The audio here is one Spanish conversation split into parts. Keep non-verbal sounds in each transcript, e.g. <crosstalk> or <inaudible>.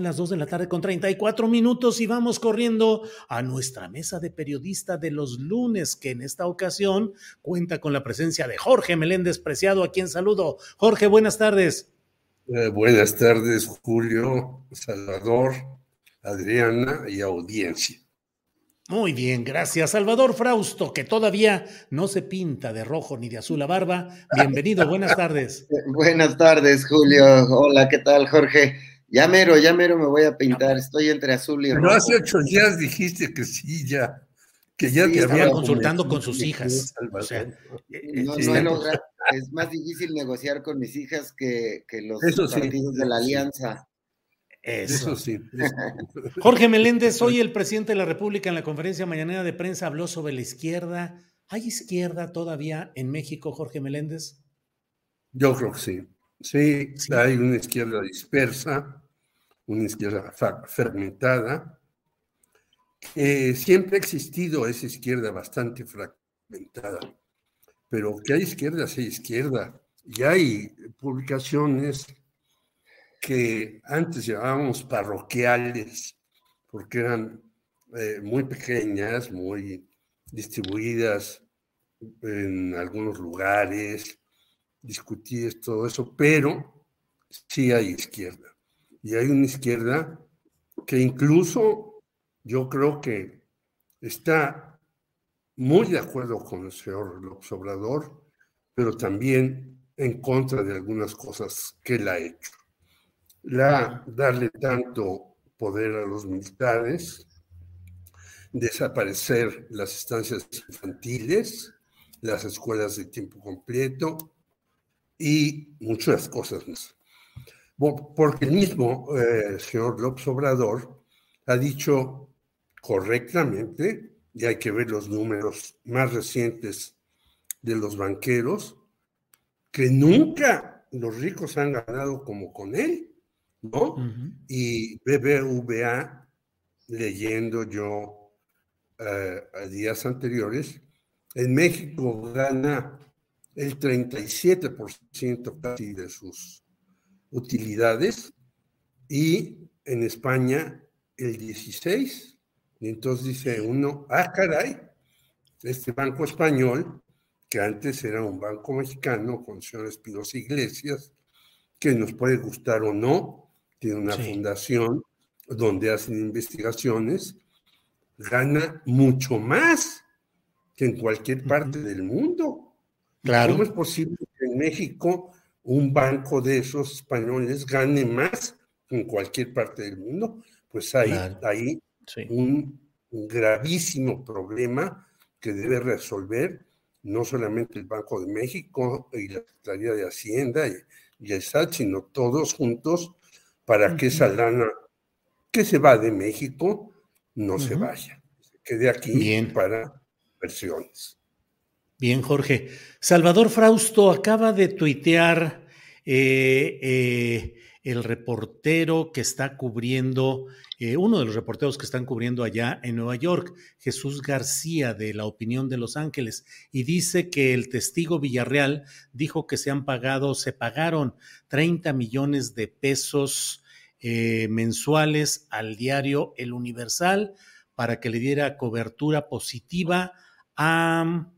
Las 2 de la tarde con 34 minutos y vamos corriendo a nuestra mesa de periodista de los lunes, que en esta ocasión cuenta con la presencia de Jorge Meléndez Preciado, a quien saludo. Jorge, buenas tardes. Eh, buenas tardes, Julio, Salvador, Adriana y audiencia. Muy bien, gracias. Salvador Frausto, que todavía no se pinta de rojo ni de azul la barba. Bienvenido, buenas tardes. <laughs> buenas tardes, Julio. Hola, ¿qué tal, Jorge? Ya mero, ya mero me voy a pintar. Estoy entre azul y rojo. Pero hace ocho días dijiste que sí, ya. Que ya Sí, te estaba había consultando con sus hijas. O sea, eh, No, eh, no he sí, logrado- <laughs> es más difícil negociar con mis hijas que, que los Eso sí, partidos de la alianza. eso. Eso sí. eso- <laughs> Jorge Meléndez, hoy el presidente de la República en la conferencia mañanera de prensa habló sobre la izquierda. ¿Hay izquierda todavía en México, Jorge Meléndez? Yo creo que sí. Sí, hay una izquierda dispersa, una izquierda fragmentada, que siempre ha existido esa izquierda bastante fragmentada, pero que hay izquierda, sí izquierda. Y hay publicaciones que antes llamábamos parroquiales, porque eran eh, muy pequeñas, muy distribuidas en algunos lugares, discutidas, todo eso, pero sí hay izquierda. Y hay una izquierda que incluso yo creo que está muy de acuerdo con el señor López Obrador, pero también en contra de algunas cosas que él ha hecho. La, darle tanto poder a los militares, desaparecer las estancias infantiles, las escuelas de tiempo completo y muchas cosas más. Porque el mismo eh, señor López Obrador ha dicho correctamente, y hay que ver los números más recientes de los banqueros, que nunca los ricos han ganado como con él, ¿no? Ujú. Y BBVA, leyendo yo eh, a días anteriores, en México gana el 37% casi de sus utilidades y en España el 16%. Y entonces dice uno, ah, caray, este banco español, que antes era un banco mexicano con el señor Espinosa Iglesias, que nos puede gustar o no, tiene una Sí. fundación donde hacen investigaciones, gana mucho más que en cualquier parte del mundo. Claro. ¿Cómo es posible que en México un banco de esos españoles gane más que en cualquier parte del mundo? Pues hay Claro. Sí. un, un gravísimo problema que debe resolver no solamente el Banco de México y la Secretaría de Hacienda y, y el SAT, sino todos juntos para que esa lana que se va de México no se vaya, se quede aquí Bien. para versiones. Bien, Jorge. Salvador Frausto acaba de tuitear eh, eh, el reportero que está cubriendo, eh, uno de los reporteros que están cubriendo allá en Nueva York, Jesús García de La Opinión de Los Ángeles, y dice que el testigo Villarreal dijo que se han pagado, se pagaron 30 millones de pesos mensuales al diario El Universal para que le diera cobertura positiva a,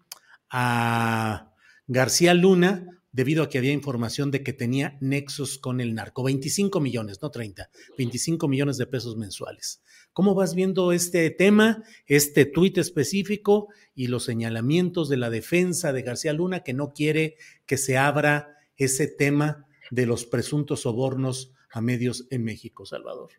a García Luna, debido a que había información de que tenía nexos con el narco. 25 millones, no 30, 25 millones de pesos mensuales. ¿Cómo vas viendo este tema, este tuit específico y los señalamientos de la defensa de García Luna que no quiere que se abra ese tema de los presuntos sobornos a medios en México, Salvador?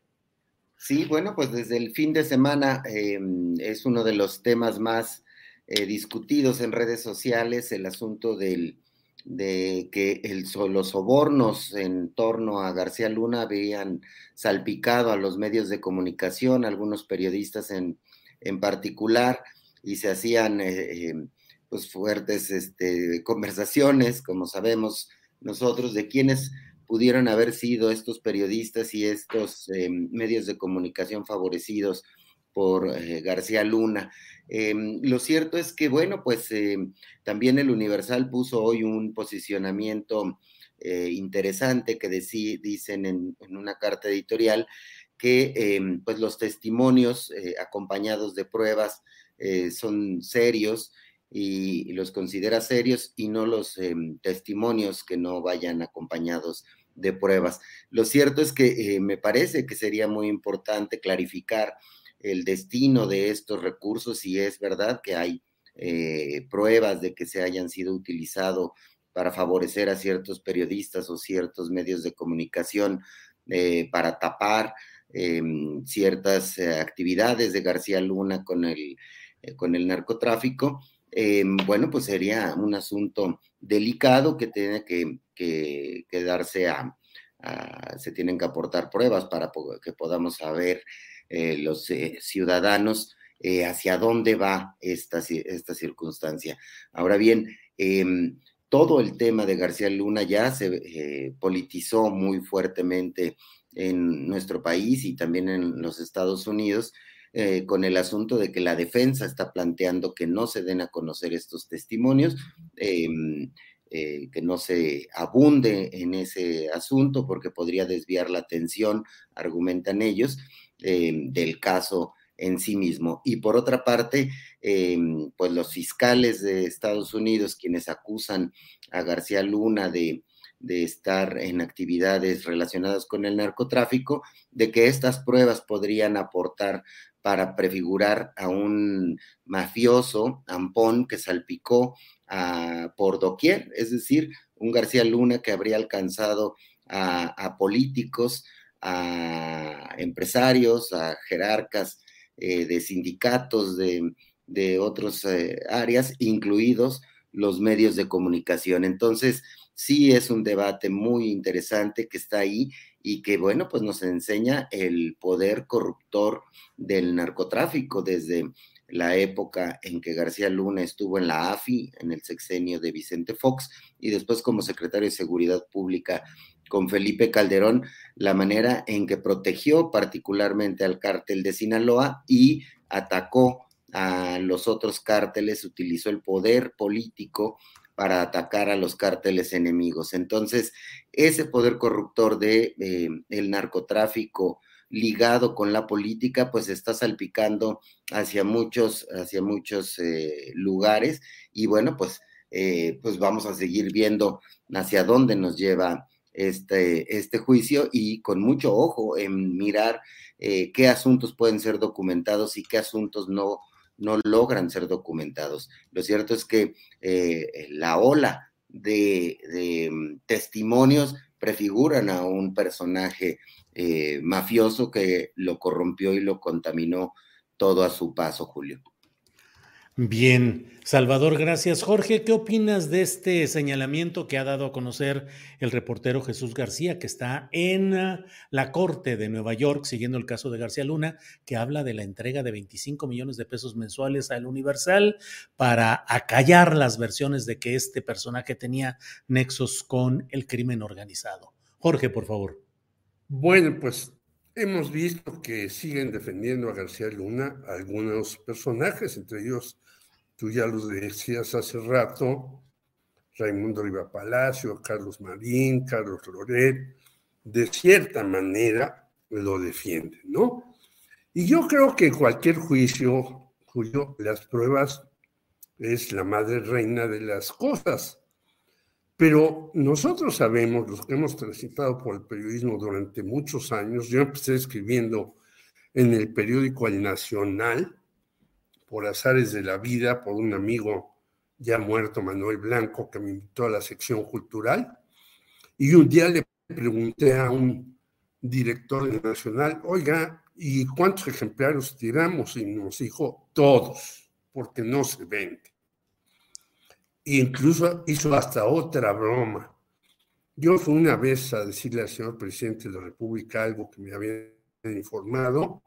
Sí, bueno, pues desde el fin de semana em, es uno de los temas más eh, discutidos en redes sociales, el asunto del de que los sobornos en torno a García Luna habían salpicado a los medios de comunicación, algunos periodistas en, en particular, y se hacían eh, eh, pues fuertes este, conversaciones, como sabemos nosotros, de quiénes pudieron haber sido estos periodistas y estos eh, medios de comunicación favorecidos por García Luna. Em, lo cierto es que, bueno, pues em, también el Universal puso hoy un posicionamiento eh, interesante que dicen en, una carta editorial que em, pues los testimonios eh, acompañados de pruebas son serios y, los considera serios y no los testimonios que no vayan acompañados de pruebas. Lo cierto es que me parece que sería muy importante clarificar el destino de estos recursos, si es verdad que hay eh, pruebas de que se hayan sido utilizados para favorecer a ciertos periodistas o ciertos medios de comunicación eh, para tapar em, ciertas eh, actividades de García Luna con el, con el narcotráfico, em, bueno, pues sería un asunto delicado que tiene que, que, darse a, se tienen que aportar pruebas para que podamos saber eh, los eh, ciudadanos eh, hacia dónde va esta, esta circunstancia. Ahora bien, em, todo el tema de García Luna ya se politizó muy fuertemente en nuestro país y también en los Estados Unidos. con el asunto de que la defensa está planteando que no se den a conocer estos testimonios, em, que no se abunde en ese asunto porque podría desviar la atención, argumentan ellos, eh, del caso en sí mismo. Y por otra parte, eh, pues los fiscales de Estados Unidos, quienes acusan a García Luna de, de estar en actividades relacionadas con el narcotráfico, de que estas pruebas podrían aportar para prefigurar a un mafioso, Ampón, que salpicó a, por doquier, es decir, un García Luna que habría alcanzado a políticos, a empresarios, a jerarcas eh, de sindicatos de, de otras eh, áreas, incluidos los medios de comunicación. Entonces, sí es un debate muy interesante que está ahí y que, bueno, pues nos enseña el poder corruptor del narcotráfico desde la época en que García Luna estuvo en la AFI, en el sexenio de Vicente Fox, y después como secretario de Seguridad Pública con Felipe Calderón la manera en que protegió particularmente al cártel de Sinaloa y atacó a los otros cárteles, utilizó el poder político para atacar a los cárteles enemigos. Entonces, ese poder corruptor de eh, el narcotráfico ligado con la política, pues está salpicando hacia muchos, hacia muchos eh, lugares y bueno, pues, eh, pues vamos a seguir viendo hacia dónde nos lleva este, este juicio y con mucho ojo en mirar eh, qué asuntos pueden ser documentados y qué asuntos no, no logran ser documentados. Lo cierto es que eh, la ola de, mm, testimonios prefiguran a un personaje eh, mafioso que lo corrompió y lo contaminó todo a su paso, Julio. Bien, Salvador, gracias. Jorge, ¿qué opinas de este señalamiento que ha dado a conocer el reportero Jesús García, que está en ah, la Corte de Nueva York, siguiendo el caso de García Luna, que habla de la entrega de 25 millones de pesos mensuales al Universal para acallar las versiones de que este personaje tenía nexos con el crimen organizado? Jorge, por favor. Bueno, pues hemos visto que siguen defendiendo a García Luna algunos personajes, entre ellos tú ya los decías hace rato, Raimundo Riva Palacio, Carlos Marín, Carlos Loret, de cierta manera lo defienden, ¿no? Y yo creo que cualquier juicio, Julio, las pruebas es la madre reina de las cosas. Pero nosotros sabemos, los que hemos transitado por el periodismo durante muchos años, yo empecé escribiendo en el periódico El Nacional, por azares de la vida, por un amigo ya muerto, Manuel Blanco, que me invitó a la sección cultural, y un día le pregunté a un director del Nacional, oiga, ¿y cuántos ejemplares tiramos? Y nos dijo, todos, porque no se vende. E incluso hizo hasta otra broma. Yo fui una vez a decirle al señor presidente de la República algo que me había informado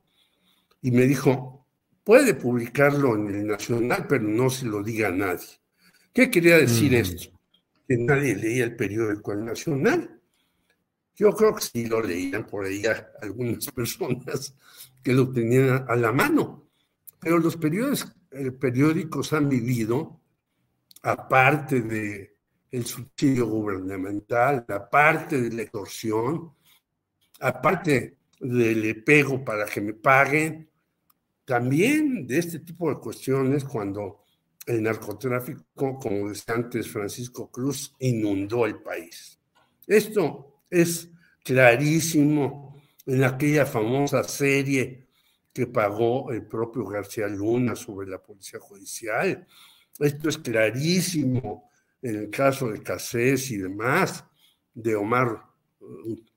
y me dijo, puede publicarlo en el Nacional, pero no se lo diga a nadie. ¿Qué quería decir mm. esto? Que nadie leía el periódico El Nacional. Yo creo que sí lo leían por ahí algunas <laughs> personas que lo tenían a la mano, pero los periódicos, eh, periódicos han vivido, aparte de subsidio gubernamental, aparte de la extorsión, aparte del pego para que me paguen, también de este tipo de cuestiones cuando el narcotráfico, como decía antes Francisco Cruz, inundó el país. Esto es clarísimo en aquella famosa serie que pagó el propio García Luna sobre la policía judicial. Esto es clarísimo en el caso de Casés y demás, de Omar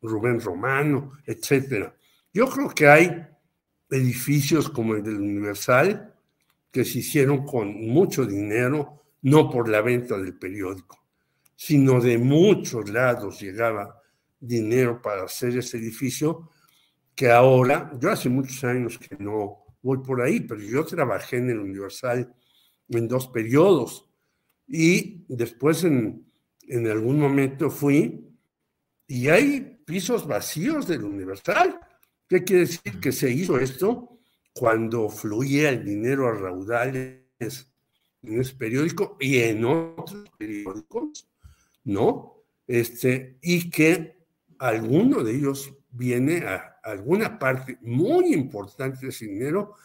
Rubén Romano, etc. Yo creo que hay edificios como el del Universal que se hicieron con mucho dinero, no por la venta del periódico, sino de muchos lados llegaba dinero para hacer ese edificio, que ahora, yo hace muchos años que no voy por ahí, pero yo trabajé en el Universal en dos periodos y después en, en algún momento fui y hay pisos vacíos del Universal. ¿Qué quiere decir? Que se hizo esto cuando fluía el dinero a raudales en ese periódico y en otros periódicos, ¿no? Este, y que alguno de ellos viene a alguna parte muy importante de ese dinero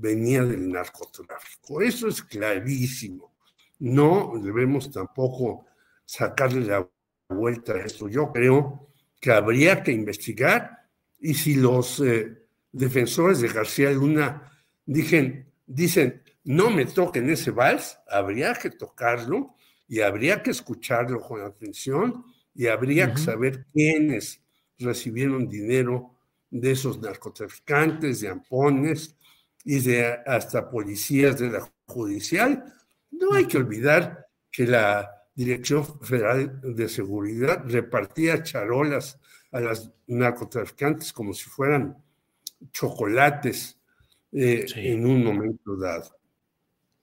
venía del narcotráfico. Eso es clarísimo. No debemos tampoco sacarle la vuelta a esto. Yo creo que habría que investigar y si los eh, defensores de García Luna dicen, dicen, no me toquen ese vals, habría que tocarlo y habría que escucharlo con atención y habría que saber quiénes recibieron dinero de esos narcotraficantes, de ampones y de hasta policías de la judicial. No hay que olvidar que la Dirección Federal de Seguridad repartía charolas a las narcotraficantes como si fueran chocolates eh, en un momento dado.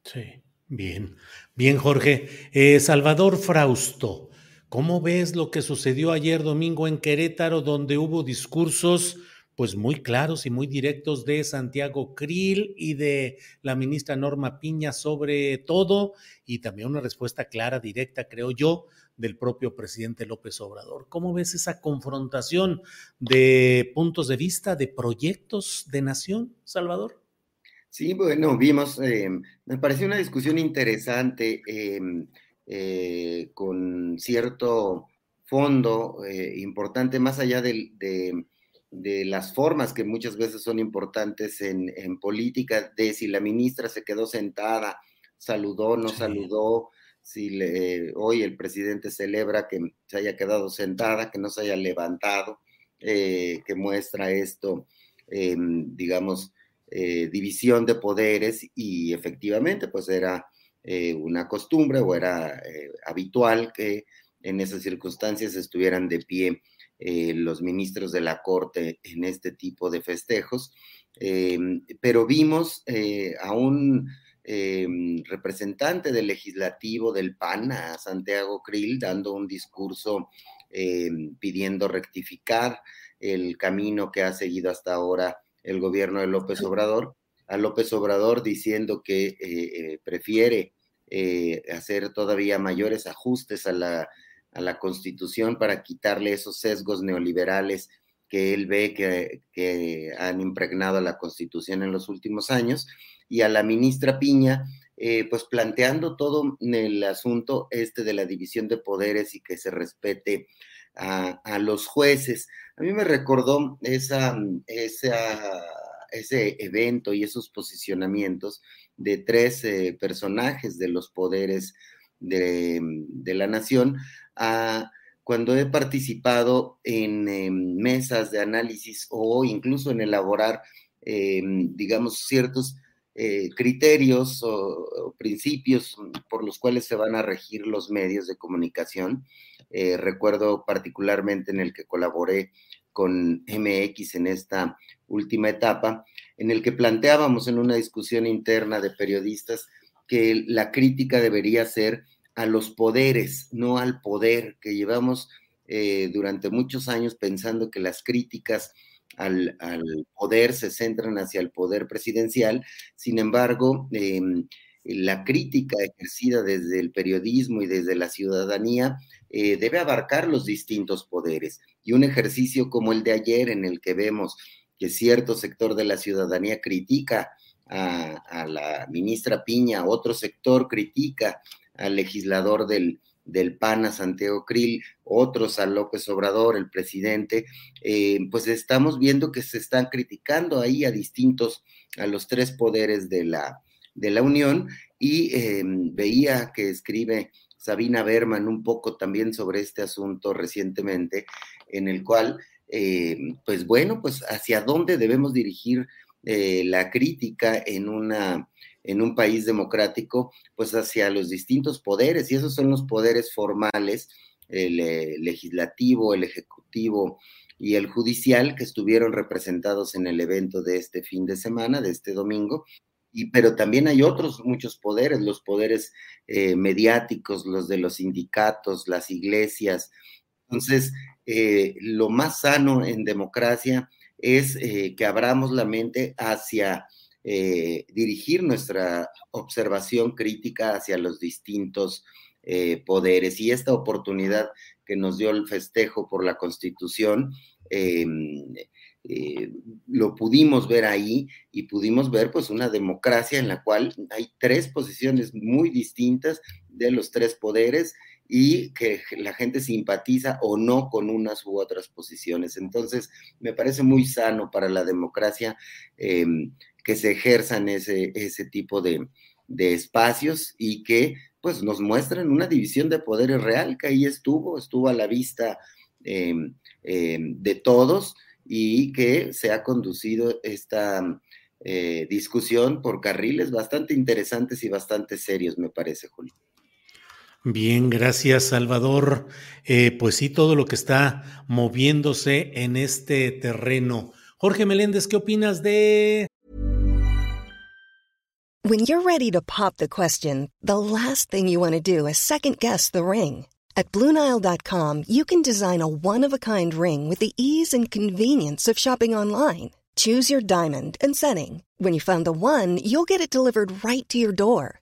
Sí, bien. Bien, Jorge. Eh, Salvador Frausto, ¿cómo ves lo que sucedió ayer domingo en Querétaro, donde hubo discursos pues muy claros y muy directos de Santiago Krill y de la ministra Norma Piña sobre todo y también una respuesta clara, directa, creo yo, del propio presidente López Obrador. ¿Cómo ves esa confrontación de puntos de vista, de proyectos de nación, Salvador? Sí, bueno, vimos, eh, me pareció una discusión interesante em, eh, con cierto fondo eh, importante, más allá de de las formas que muchas veces son importantes en, política, de si la ministra se quedó sentada, saludó, no saludó, si le, hoy el presidente celebra que se haya quedado sentada, que no se haya levantado, eh, que muestra esto, digamos, eh, división de poderes y efectivamente pues era eh, una costumbre o era habitual que en esas circunstancias estuvieran de pie eh, los ministros de la Corte en este tipo de festejos, em, pero vimos eh, a un em, representante del legislativo del PAN, a Santiago Krill, dando un discurso em, pidiendo rectificar el camino que ha seguido hasta ahora el gobierno de López Obrador, a López Obrador diciendo que eh, prefiere hacer todavía mayores ajustes a la a la Constitución para quitarle esos sesgos neoliberales que él ve que, que han impregnado la Constitución en los últimos años, y a la ministra Piña, eh, pues planteando todo el asunto este de la división de poderes y que se respete a, a los jueces. A mí me recordó esa, esa, ese evento y esos posicionamientos de tres eh, personajes de los poderes de, la nación a cuando he participado en, mesas de análisis o incluso en elaborar, eh, digamos, ciertos eh, criterios o, principios por los cuales se van a regir los medios de comunicación. Eh, recuerdo particularmente en el que colaboré con MX en esta última etapa, en el que planteábamos en una discusión interna de periodistas que la crítica debería ser a los poderes, no al poder, que llevamos eh, durante muchos años pensando que las críticas al, poder se centran hacia el poder presidencial. Sin embargo, em, la crítica ejercida desde el periodismo y desde la ciudadanía eh, debe abarcar los distintos poderes. Y un ejercicio como el de ayer, en el que vemos que cierto sector de la ciudadanía critica a, la ministra Piña, otro sector critica al legislador del, del PAN a Santiago Krill, otros a López Obrador, el presidente, eh, pues estamos viendo que se están criticando ahí a distintos, a los tres poderes de la, de la Unión, y eh, veía que escribe Sabina Berman un poco también sobre este asunto recientemente, en el cual, eh, pues bueno, pues hacia dónde debemos dirigir la crítica en una en un país democrático, pues hacia los distintos poderes, y esos son los poderes formales, el eh, legislativo, el ejecutivo y el judicial, que estuvieron representados en el evento de este fin de semana, de este domingo, y, pero también hay otros muchos poderes, los poderes eh, mediáticos, los de los sindicatos, las iglesias. Entonces, eh, lo más sano en democracia es que abramos la mente hacia eh, dirigir nuestra observación crítica hacia los distintos eh, poderes. Y esta oportunidad que nos dio el festejo por la Constitución, eh, lo pudimos ver ahí y pudimos ver pues una democracia en la cual hay tres posiciones muy distintas de los tres poderes y que la gente simpatiza o no con unas u otras posiciones. Entonces, me parece muy sano para la democracia em, que se ejerzan ese, ese tipo de, espacios y que pues nos muestran una división de poderes real que ahí estuvo, estuvo a la vista em, em, de todos y que se ha conducido esta eh, discusión por carriles bastante interesantes y bastante serios, me parece, Julio. Bien, gracias, Salvador. Eh, pues sí, todo lo que está moviéndose en este terreno. Jorge Meléndez, ¿qué opinas de When you're ready to pop the question, the last thing you want to do is second guess the ring. At Bluenile.com, you can design a one of a kind ring with the ease and convenience of shopping online. Choose your diamond and setting. When you find the one, you'll get it delivered right to your door.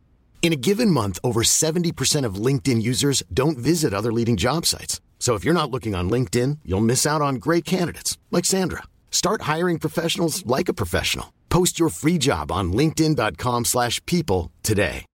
In a given month, over 70% of LinkedIn users don't visit other leading job sites. So if you're not looking on LinkedIn, you'll miss out on great candidates like Sandra. Start hiring professionals like a professional. Post your free job on linkedin.com/people today.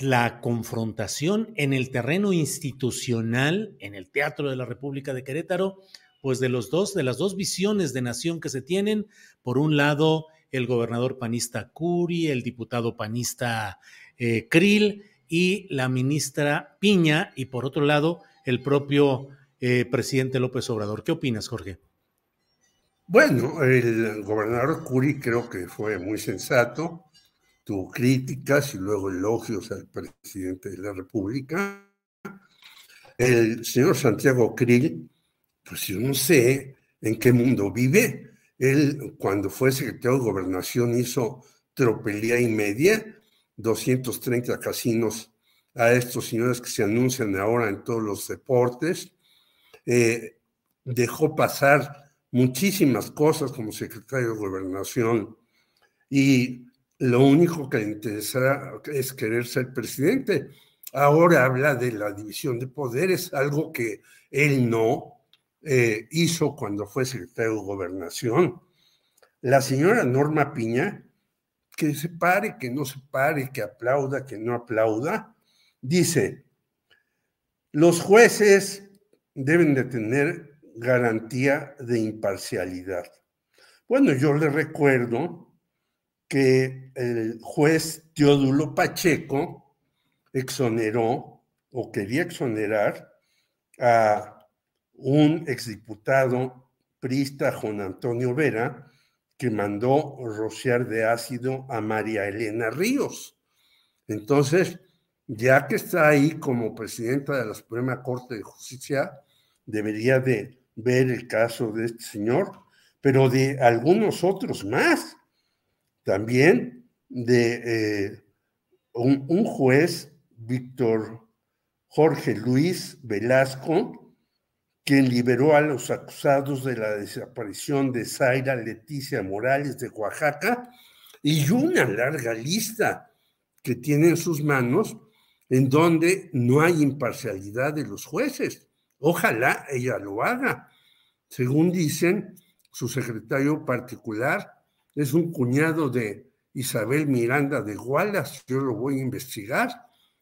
La confrontación en el terreno institucional en el Teatro de la República de Querétaro, pues de los dos de las dos visiones de nación que se tienen, por un lado el gobernador panista Curi, el diputado panista eh, Krill y la ministra Piña, y por otro lado, el propio eh, presidente López Obrador. ¿Qué opinas, Jorge? Bueno, el gobernador Curi creo que fue muy sensato, tuvo críticas y luego elogios al presidente de la República. El señor Santiago Krill pues yo no sé en qué mundo vive. Él, cuando fue secretario de gobernación, hizo tropelía y media, 230 casinos a estos señores que se anuncian ahora en todos los deportes. Eh, dejó pasar muchísimas cosas como secretario de gobernación y lo único que le interesa es querer ser presidente. Ahora habla de la división de poderes, algo que él no eh, hizo cuando fue secretario de gobernación. La señora Norma Piña, que se pare, que no se pare, que aplauda, que no aplauda, dice, los jueces deben de tener garantía de imparcialidad. Bueno, yo le recuerdo que el juez Teodulo Pacheco exoneró o quería exonerar a un exdiputado prista, Juan Antonio Vera, que mandó rociar de ácido a María Elena Ríos. Entonces, ya que está ahí como presidenta de la Suprema Corte de Justicia, debería de ver el caso de este señor, pero de algunos otros más. También de eh, un juez, Víctor Jorge Luis Velasco, quien liberó a los acusados de la desaparición de Zaira Leticia Morales de Oaxaca, y una larga lista que tiene en sus manos en donde no hay imparcialidad de los jueces. Ojalá ella lo haga. Según dicen, su secretario particular es un cuñado de Isabel Miranda de Gualas. Yo lo voy a investigar,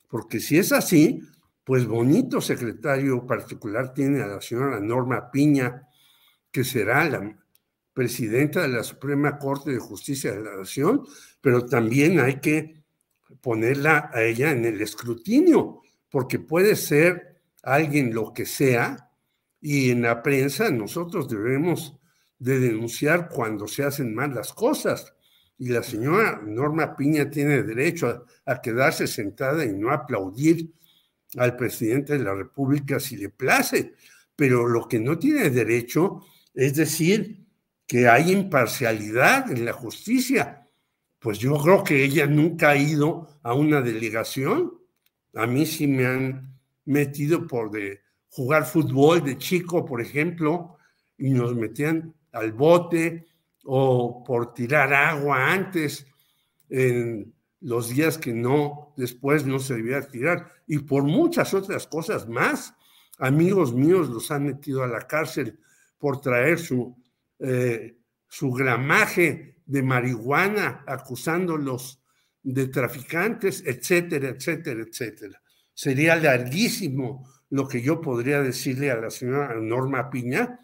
porque si es así, pues bonito secretario particular tiene a la señora Norma Piña, que será la presidenta de la Suprema Corte de Justicia de la Nación, pero también hay que ponerla a ella en el escrutinio, porque puede ser alguien lo que sea, y en la prensa nosotros debemos de denunciar cuando se hacen mal las cosas. Y la señora Norma Piña tiene derecho a, a quedarse sentada y no aplaudir al presidente de la República si le place, pero lo que no tiene derecho es decir que hay imparcialidad en la justicia. Pues yo creo que ella nunca ha ido a una delegación. A mí sí me han metido por de jugar fútbol de chico, por ejemplo, y nos metían al bote o por tirar agua antes en los días que no, después no se debía tirar, y por muchas otras cosas más. Amigos míos los han metido a la cárcel por traer su, eh, su gramaje de marihuana, acusándolos de traficantes, etcétera, etcétera, etcétera. Sería larguísimo lo que yo podría decirle a la señora Norma Piña.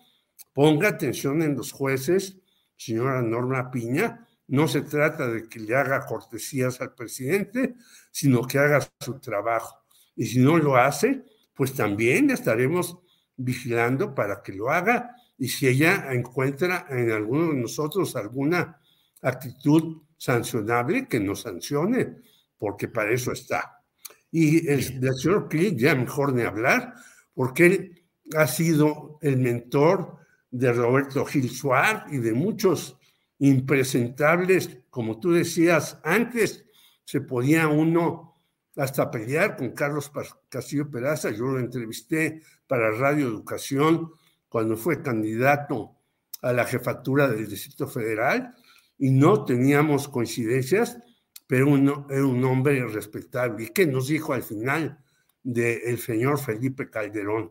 Ponga atención en los jueces, señora Norma Piña, no se trata de que le haga cortesías al presidente, sino que haga su trabajo. Y si no lo hace, pues también estaremos vigilando para que lo haga. Y si ella encuentra en alguno de nosotros alguna actitud sancionable, que nos sancione, porque para eso está. Y el, del señor Clint, ya mejor ni hablar, porque él ha sido el mentor de Roberto Gil Suárez y de muchos impresentables, como tú decías antes, se podía uno hasta pelear con Carlos Castillo Peraza. Yo lo entrevisté para Radio Educación cuando fue candidato a la jefatura del Distrito Federal y no teníamos coincidencias, pero uno, era un hombre respetable. ¿Y qué nos dijo al final del señor Felipe Calderón?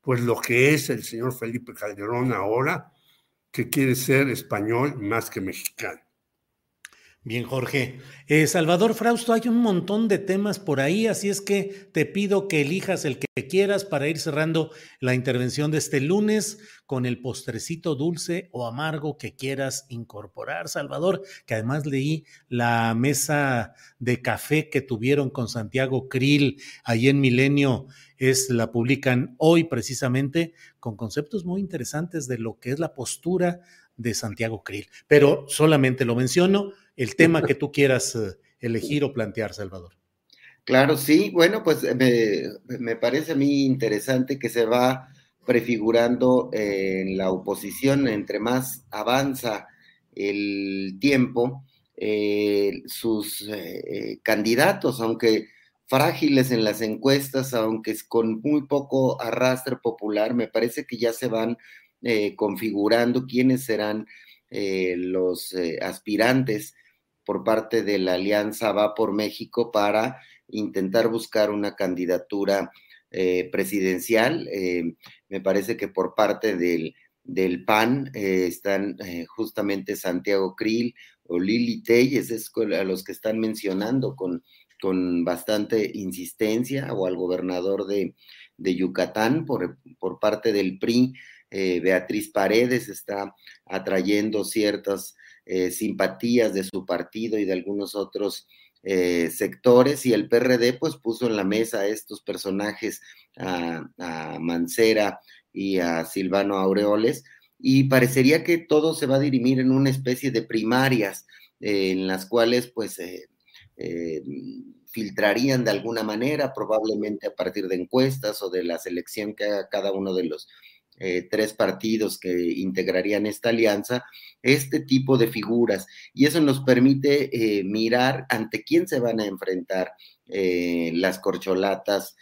Pues lo que es el señor Felipe Calderón ahora, que quiere ser español más que mexicano. Bien, Jorge. Eh, Salvador Frausto, hay un montón de temas por ahí, así es que te pido que elijas el que quieras para ir cerrando la intervención de este lunes con el postrecito dulce o amargo que quieras incorporar, Salvador, que además leí la mesa de café que tuvieron con Santiago Krill ahí en Milenio, es la publican hoy precisamente con conceptos muy interesantes de lo que es la postura de Santiago Krill. Pero solamente lo menciono el tema que tú quieras eh, elegir o plantear, Salvador. Claro, sí. Bueno, pues me, me, parece a mí interesante que se va prefigurando en la oposición, entre más avanza el tiempo, eh, sus eh, candidatos, aunque frágiles en las encuestas, aunque con muy poco arrastre popular, me parece que ya se van eh, configurando quiénes serán los aspirantes por parte de la Alianza Va por México para intentar buscar una candidatura presidencial. me parece que por parte del, del PAN están justamente Santiago Krill, o Lili Telles, es a los que están mencionando con, con bastante insistencia, o al gobernador de, Yucatán por, por, parte del PRI. Eh, Beatriz Paredes está atrayendo ciertas eh, simpatías de su partido y de algunos otros eh, sectores y el PRD pues puso en la mesa a estos personajes, a, Mancera y a Silvano Aureoles, y parecería que todo se va a dirimir en una especie de primarias eh, en las cuales pues filtrarían de alguna manera, probablemente a partir de encuestas o de la selección que haga cada uno de los tres partidos que integrarían esta alianza, este tipo de figuras. Y eso nos permite mirar ante quién se van a enfrentar las corcholatas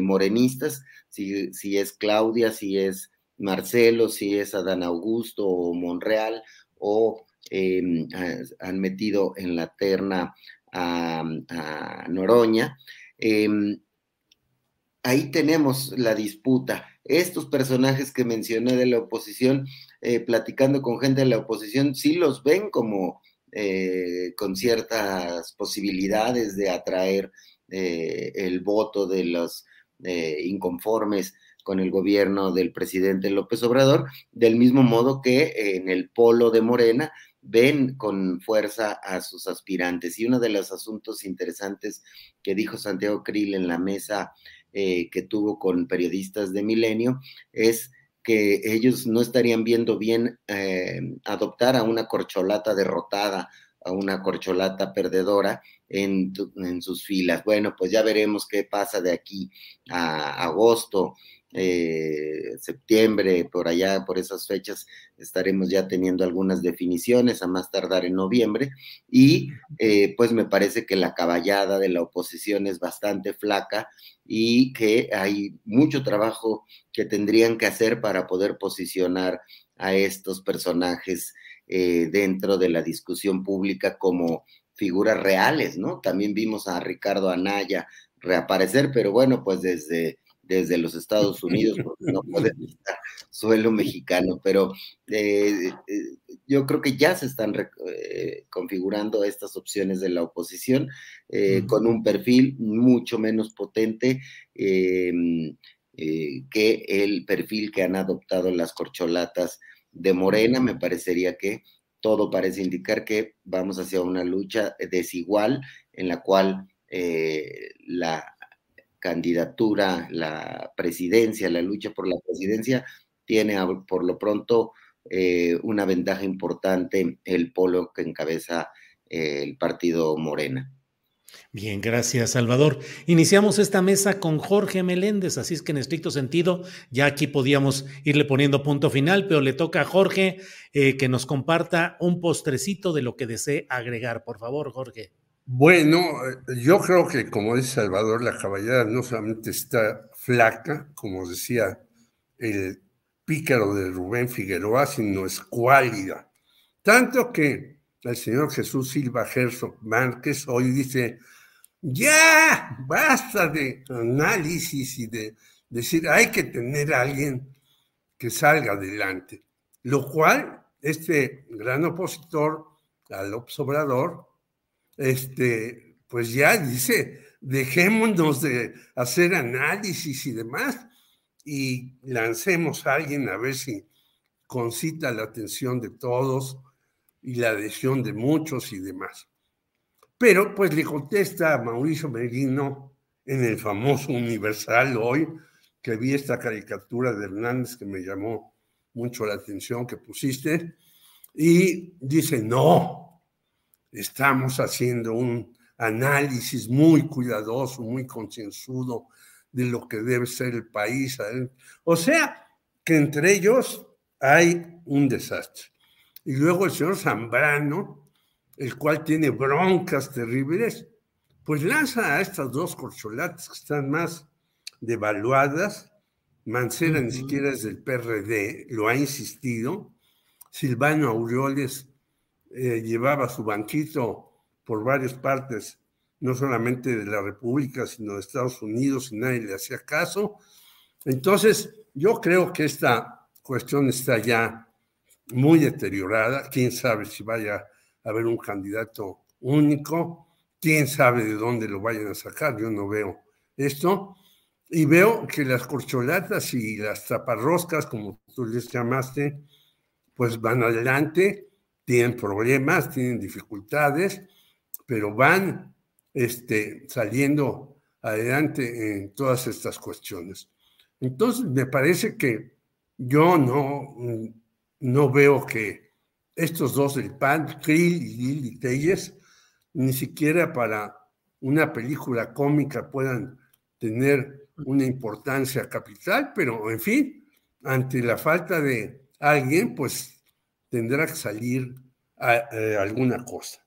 morenistas, si, si es Claudia, si es Marcelo, si es Adán Augusto o Monreal, o em, han metido en la terna a, Noroña. Em, ahí tenemos la disputa. Estos personajes que mencioné de la oposición, eh, platicando con gente de la oposición, sí los ven como eh, con ciertas posibilidades de atraer eh, el voto de los inconformes con el gobierno del presidente López Obrador, del mismo modo que en el polo de Morena ven con fuerza a sus aspirantes. Y uno de los asuntos interesantes que dijo Santiago Krill en la mesa eh, que tuvo con periodistas de Milenio es que ellos no estarían viendo bien eh, adoptar a una corcholata derrotada, a una corcholata perdedora en, sus filas. Bueno, pues ya veremos qué pasa de aquí a agosto eh, septiembre, por allá, por esas fechas, estaremos ya teniendo algunas definiciones, a más tardar en noviembre, y eh, pues me parece que la caballada de la oposición es bastante flaca y que hay mucho trabajo que tendrían que hacer para poder posicionar a estos personajes eh, dentro de la discusión pública como figuras reales, ¿no? También vimos a Ricardo Anaya reaparecer, pero bueno, pues desde desde los Estados Unidos, porque no puede <laughs> estar suelo mexicano, pero eh, eh, yo creo que ya se están eh, configurando estas opciones de la oposición con un perfil mucho menos potente que el perfil que han adoptado las corcholatas de Morena. Me parecería que todo parece indicar que vamos hacia una lucha desigual en la cual la candidatura, la presidencia, la lucha por la presidencia, tiene por lo pronto eh, una ventaja importante el polo que encabeza eh, el partido Morena. Bien, gracias Salvador. Iniciamos esta mesa con Jorge Meléndez, así es que en estricto sentido ya aquí podíamos irle poniendo punto final, pero le toca a Jorge eh, que nos comparta un postrecito de lo que desee agregar. Por favor, Jorge. Bueno, yo creo que como dice Salvador, la caballada no solamente está flaca, como decía el pícaro de Rubén Figueroa, sino es cuálida. Tanto que el señor Jesús Silva Gerso Márquez hoy dice, ya, basta de análisis y de decir, hay que tener a alguien que salga adelante. Lo cual, este gran opositor al obsobrador, este, pues ya dice, dejémonos de hacer análisis y demás y lancemos a alguien a ver si concita la atención de todos y la adhesión de muchos y demás. Pero pues le contesta a Mauricio Merino en el famoso Universal hoy, que vi esta caricatura de Hernández que me llamó mucho la atención que pusiste, y dice, no, estamos haciendo un análisis muy cuidadoso, muy concienzudo de lo que debe ser el país. O sea, que entre ellos hay un desastre. Y luego el señor Zambrano, el cual tiene broncas terribles, pues lanza a estas dos corcholatas que están más devaluadas. Mancera ni siquiera es del PRD, lo ha insistido. Silvano Aureoles eh, llevaba su banquito por varias partes, no solamente de la República, sino de Estados Unidos, y nadie le hacía caso. Entonces, yo creo que esta cuestión está ya muy deteriorada. Quién sabe si vaya a haber un candidato único. Quién sabe de dónde lo vayan a sacar. Yo no veo esto. Y veo que las corcholatas y las taparroscas, como tú les llamaste, pues van adelante, tienen problemas, tienen dificultades, pero van este, saliendo adelante en todas estas cuestiones. Entonces, me parece que yo no, no veo que estos dos del PAN, Krill y Lili Telles, ni siquiera para una película cómica puedan tener una importancia capital, pero en fin, ante la falta de alguien, pues tendrá que salir a, eh, alguna cosa.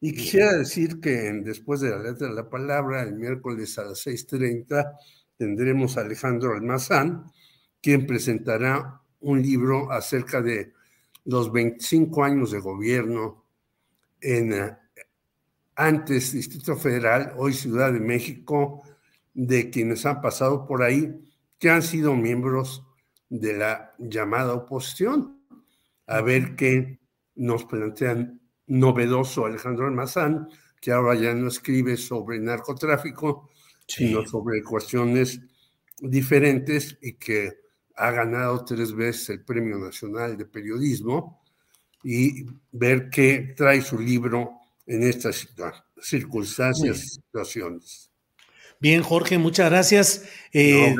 Y quisiera decir que después de la letra de la palabra, el miércoles a las 6.30, tendremos a Alejandro Almazán, quien presentará un libro acerca de los 25 años de gobierno en eh, antes Distrito Federal, hoy Ciudad de México, de quienes han pasado por ahí, que han sido miembros de la llamada oposición. A ver qué nos plantean novedoso Alejandro Almazán, que ahora ya no escribe sobre narcotráfico, sino sobre cuestiones diferentes y que ha ganado tres veces el Premio Nacional de Periodismo y ver qué trae su libro en estas circunstancias y situaciones. Bien, Jorge, muchas gracias. Eh,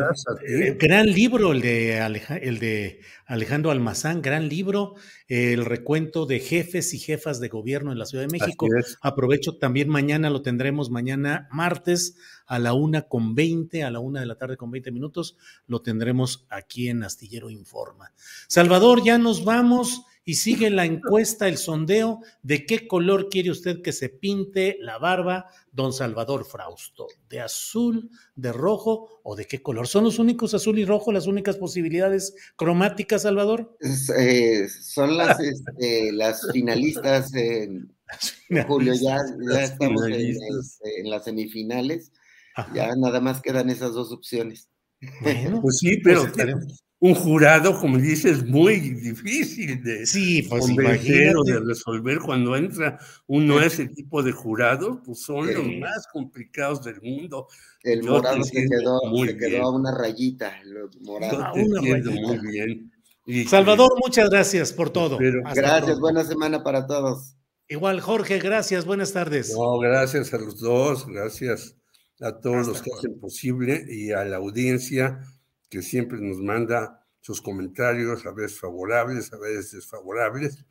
eh, gran libro el de, el de Alejandro Almazán, gran libro, el recuento de jefes y jefas de gobierno en la Ciudad de México. Aprovecho también mañana, lo tendremos mañana martes a la una con veinte, a la una de la tarde con veinte minutos, lo tendremos aquí en Astillero Informa. Salvador, ya nos vamos y sigue la encuesta, el sondeo de qué color quiere usted que se pinte la barba, don Salvador Frausto, de azul, de rojo o de qué color. ¿Son los únicos azul y rojo las únicas posibilidades cromáticas, Salvador? Eh, son las, este, las finalistas, en, Julio, ya, estamos este, en, las semifinales, ya nada más quedan esas dos opciones. Bueno, pues sí, pero pues un jurado, como dices, muy difícil de sí, pues convencer o de resolver cuando entra uno a ese tipo de jurado, pues son los más complicados del mundo. El morado se quedó, se quedó a una rayita. morado. muy bien. Salvador, muchas gracias por todo. gracias, buena semana para todos. Igual, Jorge, gracias, buenas tardes. No, gracias a los dos, gracias a todos los que hacen posible y a la audiencia que siempre nos manda sus comentarios, a veces favorables, a veces desfavorables,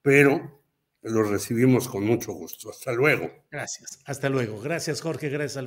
pero los recibimos con mucho gusto. Hasta luego. Gracias. Hasta luego. Gracias, Jorge. Gracias.